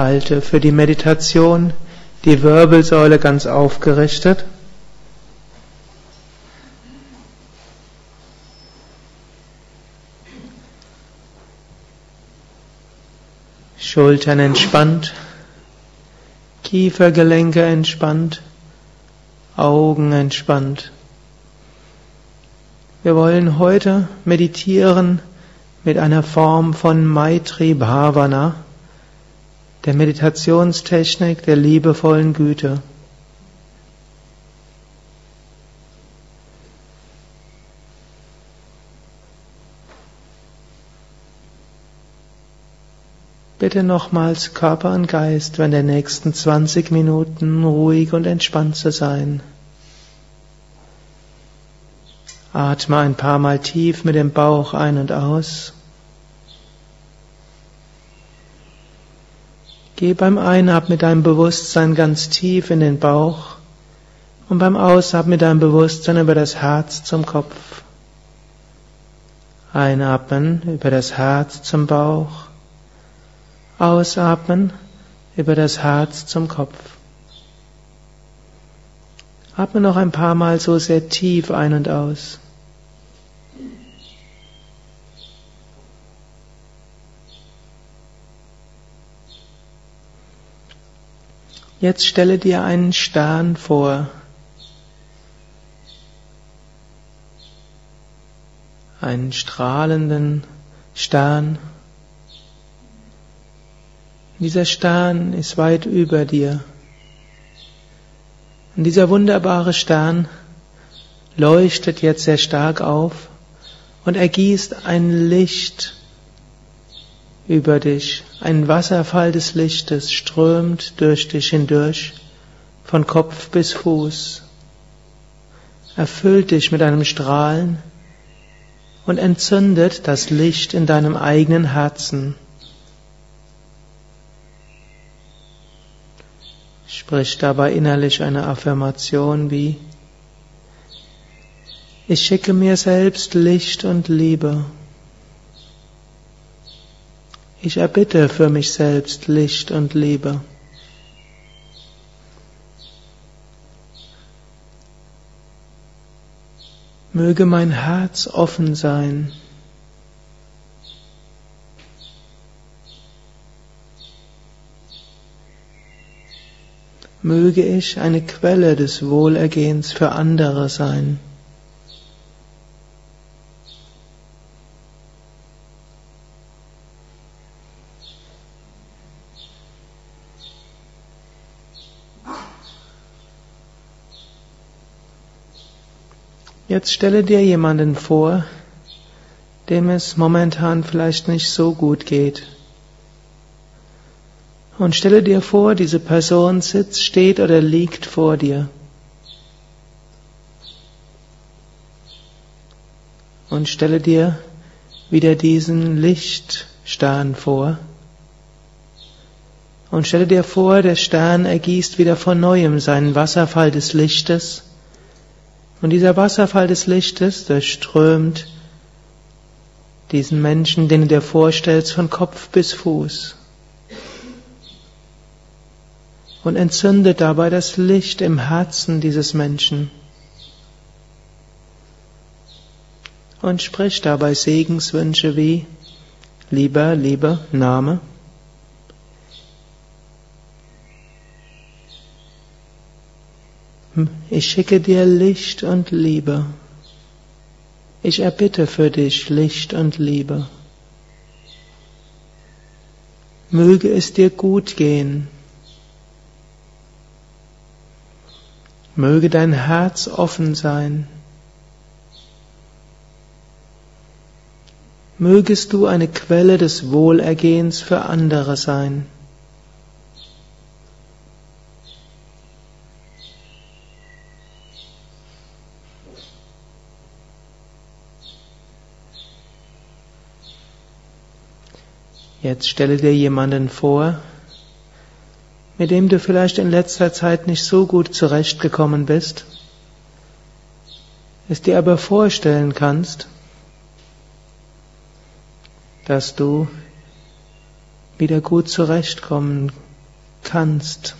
Halte für die Meditation die Wirbelsäule ganz aufgerichtet. Schultern entspannt, Kiefergelenke entspannt, Augen entspannt. Wir wollen heute meditieren mit einer Form von Maitri Bhavana, der Meditationstechnik der liebevollen Güte. Bitte nochmals Körper und Geist während der nächsten 20 Minuten ruhig und entspannt zu sein. Atme ein paar Mal tief mit dem Bauch ein und aus. Geh beim Einatmen mit deinem Bewusstsein ganz tief in den Bauch und beim Ausatmen mit deinem Bewusstsein über das Herz zum Kopf. Einatmen über das Herz zum Bauch. Ausatmen über das Herz zum Kopf. Atme noch ein paar Mal so sehr tief ein und aus. Jetzt stelle dir einen Stern vor. Einen strahlenden Stern. Dieser Stern ist weit über dir. Und dieser wunderbare Stern leuchtet jetzt sehr stark auf und ergießt ein Licht über dich. Ein Wasserfall des Lichtes strömt durch dich hindurch, von Kopf bis Fuß, erfüllt dich mit einem Strahlen und entzündet das Licht in deinem eigenen Herzen. Sprich dabei innerlich eine Affirmation wie Ich schicke mir selbst Licht und Liebe. Ich erbitte für mich selbst Licht und Liebe. Möge mein Herz offen sein. Möge ich eine Quelle des Wohlergehens für andere sein. Jetzt stelle dir jemanden vor, dem es momentan vielleicht nicht so gut geht. Und stelle dir vor, diese Person sitzt, steht oder liegt vor dir. Und stelle dir wieder diesen Lichtstern vor. Und stelle dir vor, der Stern ergießt wieder von neuem seinen Wasserfall des Lichtes und dieser Wasserfall des Lichtes durchströmt diesen Menschen, den du dir vorstellst, von Kopf bis Fuß. Und entzündet dabei das Licht im Herzen dieses Menschen. Und sprich dabei Segenswünsche wie Lieber, Liebe, Name. Ich schicke dir Licht und Liebe. Ich erbitte für dich Licht und Liebe. Möge es dir gut gehen. Möge dein Herz offen sein. Mögest du eine Quelle des Wohlergehens für andere sein. Jetzt stelle dir jemanden vor, mit dem du vielleicht in letzter Zeit nicht so gut zurechtgekommen bist, es dir aber vorstellen kannst, dass du wieder gut zurechtkommen kannst.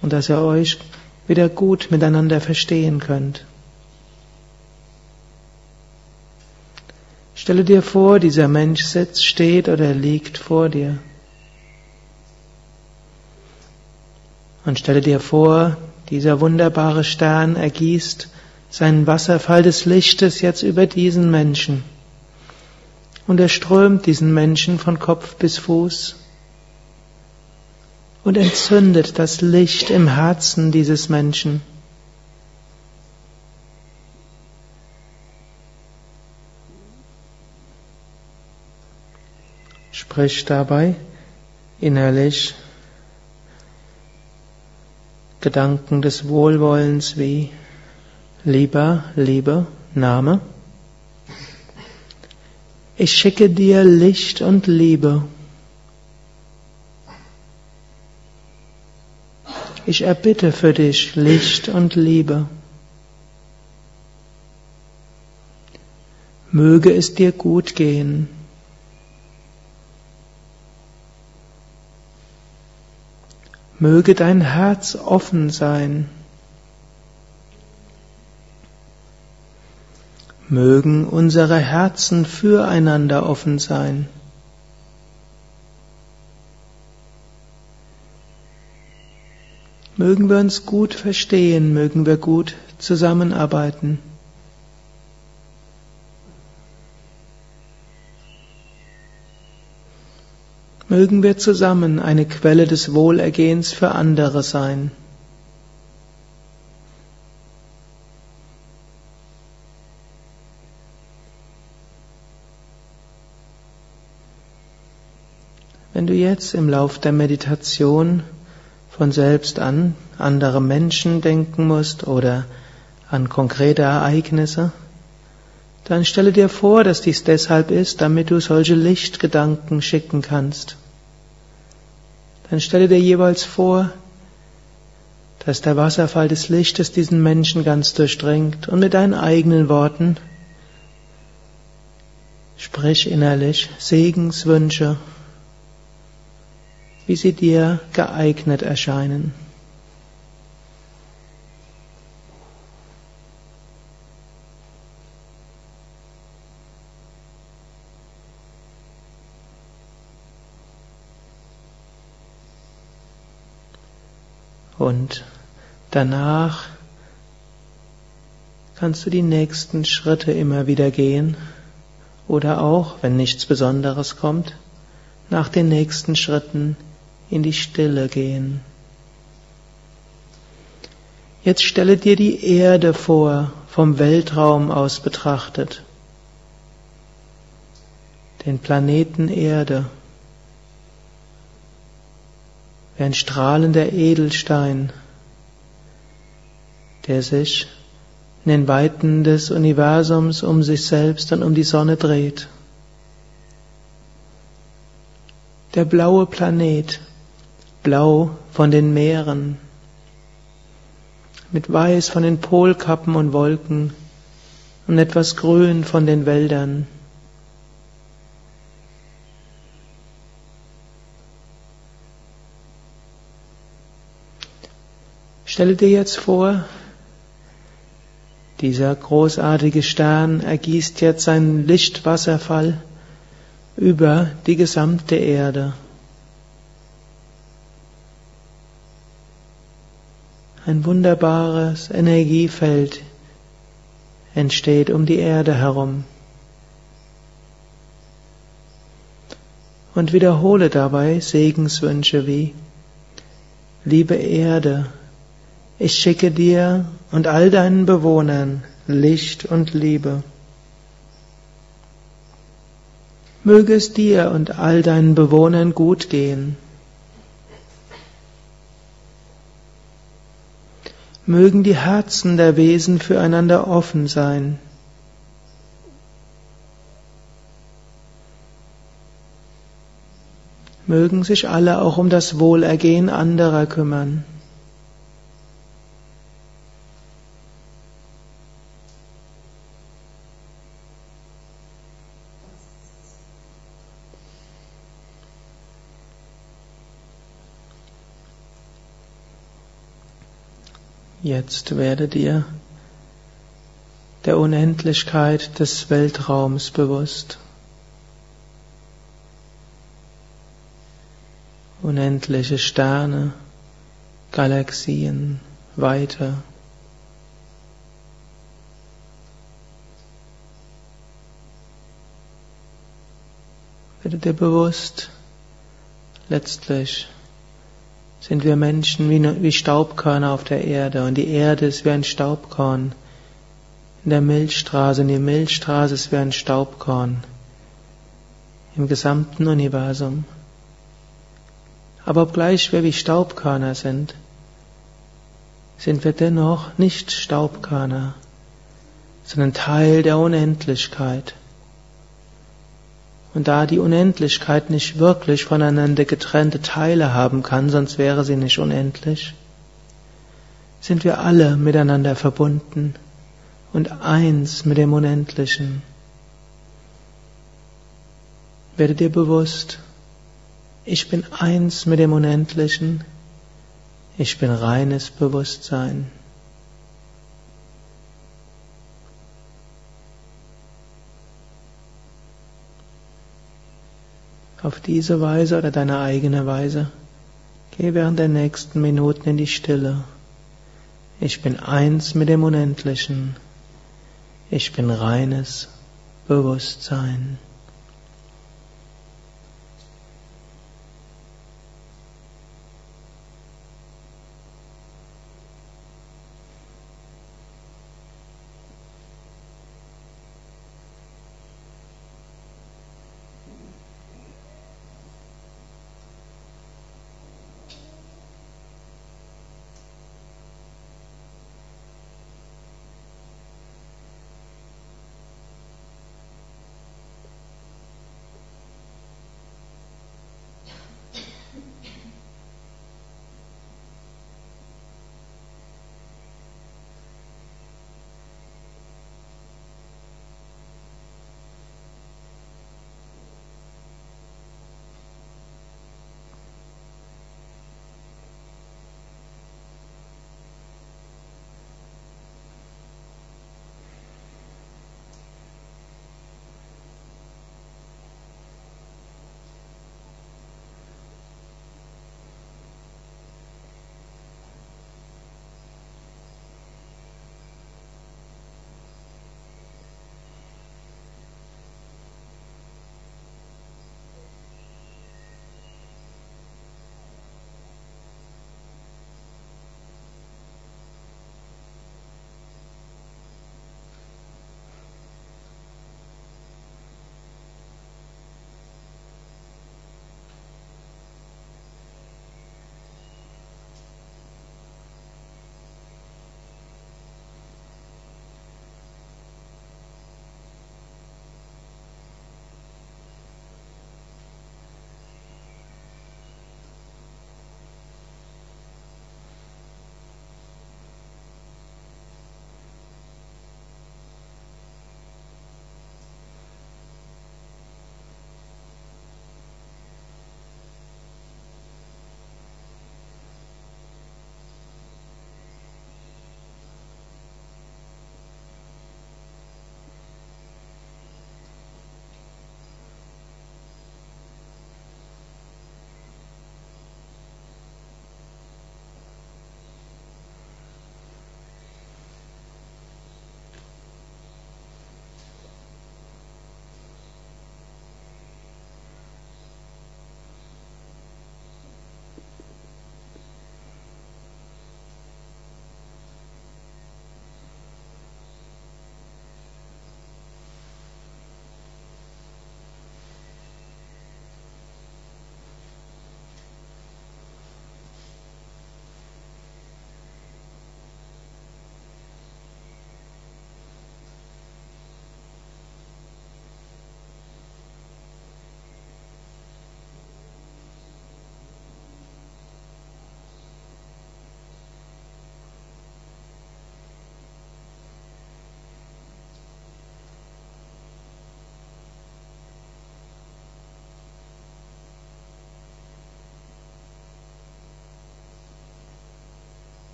Und dass ihr euch wieder gut miteinander verstehen könnt. Stelle dir vor, dieser Mensch sitzt, steht oder liegt vor dir. Und stelle dir vor, dieser wunderbare Stern ergießt seinen Wasserfall des Lichtes jetzt über diesen Menschen. Und er strömt diesen Menschen von Kopf bis Fuß und entzündet das Licht im Herzen dieses Menschen. Sprich dabei innerlich Gedanken des Wohlwollens wie Lieber, Liebe, Name. Ich schicke dir Licht und Liebe. Ich erbitte für dich Licht und Liebe. Möge es dir gut gehen. Möge dein Herz offen sein. Mögen unsere Herzen füreinander offen sein. Mögen wir uns gut verstehen, mögen wir gut zusammenarbeiten. Mögen wir zusammen eine Quelle des Wohlergehens für andere sein. Wenn du jetzt im Lauf der Meditation von selbst an andere Menschen denken musst oder an konkrete Ereignisse, dann stelle dir vor, dass dies deshalb ist, damit du solche Lichtgedanken schicken kannst dann stelle dir jeweils vor, dass der Wasserfall des Lichtes diesen Menschen ganz durchdringt und mit deinen eigenen Worten sprich innerlich Segenswünsche, wie sie dir geeignet erscheinen. Und danach kannst du die nächsten Schritte immer wieder gehen. Oder auch, wenn nichts Besonderes kommt, nach den nächsten Schritten in die Stille gehen. Jetzt stelle dir die Erde vor, vom Weltraum aus betrachtet, den Planeten Erde wie ein strahlender Edelstein, der sich in den Weiten des Universums um sich selbst und um die Sonne dreht. Der blaue Planet, blau von den Meeren, mit weiß von den Polkappen und Wolken und etwas grün von den Wäldern. Stelle dir jetzt vor, dieser großartige Stern ergießt jetzt seinen Lichtwasserfall über die gesamte Erde. Ein wunderbares Energiefeld entsteht um die Erde herum. Und wiederhole dabei Segenswünsche wie Liebe Erde, ich schicke dir und all deinen Bewohnern Licht und Liebe. Möge es dir und all deinen Bewohnern gut gehen. Mögen die Herzen der Wesen füreinander offen sein. Mögen sich alle auch um das Wohlergehen anderer kümmern. Jetzt werde dir der Unendlichkeit des Weltraums bewusst. Unendliche Sterne, Galaxien, Weite. Werde dir bewusst, letztlich sind wir Menschen wie, wie Staubkörner auf der Erde und die Erde ist wie ein Staubkorn in der Milchstraße und die Milchstraße ist wie ein Staubkorn im gesamten Universum. Aber obgleich wir wie Staubkörner sind, sind wir dennoch nicht Staubkörner, sondern Teil der Unendlichkeit. Und da die Unendlichkeit nicht wirklich voneinander getrennte Teile haben kann, sonst wäre sie nicht unendlich, sind wir alle miteinander verbunden und eins mit dem Unendlichen. Werde dir bewusst, ich bin eins mit dem Unendlichen, ich bin reines Bewusstsein. Auf diese Weise oder deine eigene Weise geh während der nächsten Minuten in die Stille. Ich bin eins mit dem Unendlichen. Ich bin reines Bewusstsein.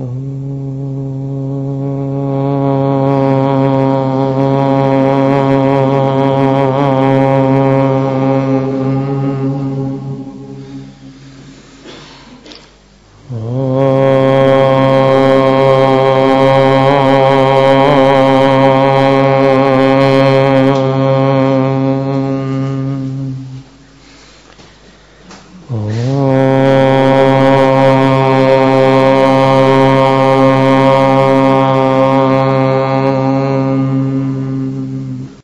ของ